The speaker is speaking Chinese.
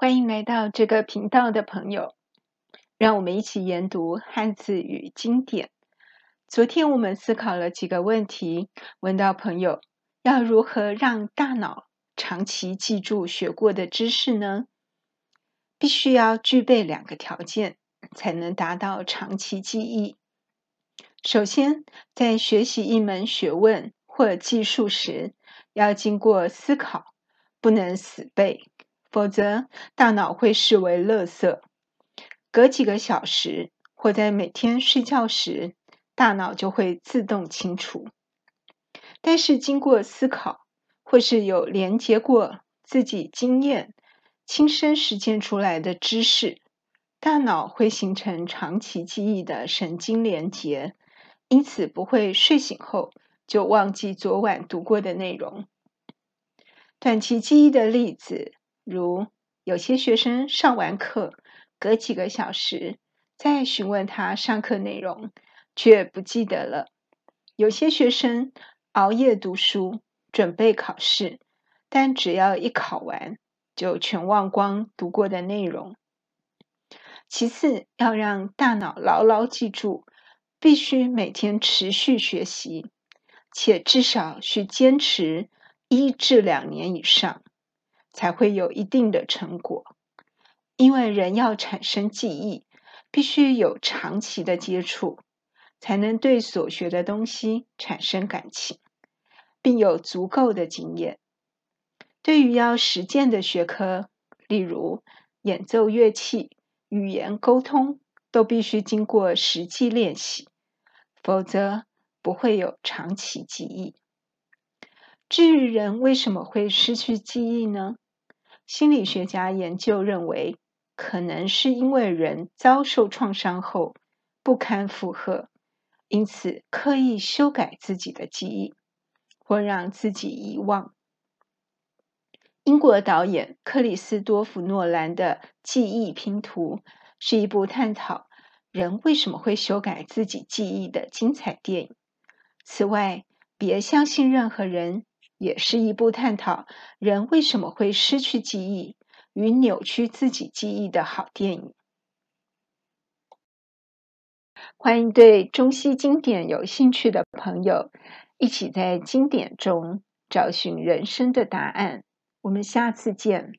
欢迎来到这个频道的朋友，让我们一起研读汉字与经典。昨天我们思考了几个问题，问到朋友要如何让大脑长期记住学过的知识呢？必须要具备两个条件，才能达到长期记忆。首先，在学习一门学问或技术时，要经过思考，不能死背。否则，大脑会视为垃圾。隔几个小时，或在每天睡觉时，大脑就会自动清除。但是，经过思考，或是有连接过自己经验、亲身实践出来的知识，大脑会形成长期记忆的神经连接，因此不会睡醒后就忘记昨晚读过的内容。短期记忆的例子。如有些学生上完课，隔几个小时再询问他上课内容，却不记得了；有些学生熬夜读书，准备考试，但只要一考完，就全忘光读过的内容。其次，要让大脑牢牢记住，必须每天持续学习，且至少需坚持一至两年以上。才会有一定的成果，因为人要产生记忆，必须有长期的接触，才能对所学的东西产生感情，并有足够的经验。对于要实践的学科，例如演奏乐器、语言沟通，都必须经过实际练习，否则不会有长期记忆。至于人为什么会失去记忆呢？心理学家研究认为，可能是因为人遭受创伤后不堪负荷，因此刻意修改自己的记忆，或让自己遗忘。英国导演克里斯多夫·诺兰的《记忆拼图》是一部探讨人为什么会修改自己记忆的精彩电影。此外，别相信任何人。也是一部探讨人为什么会失去记忆与扭曲自己记忆的好电影。欢迎对中西经典有兴趣的朋友一起在经典中找寻人生的答案。我们下次见。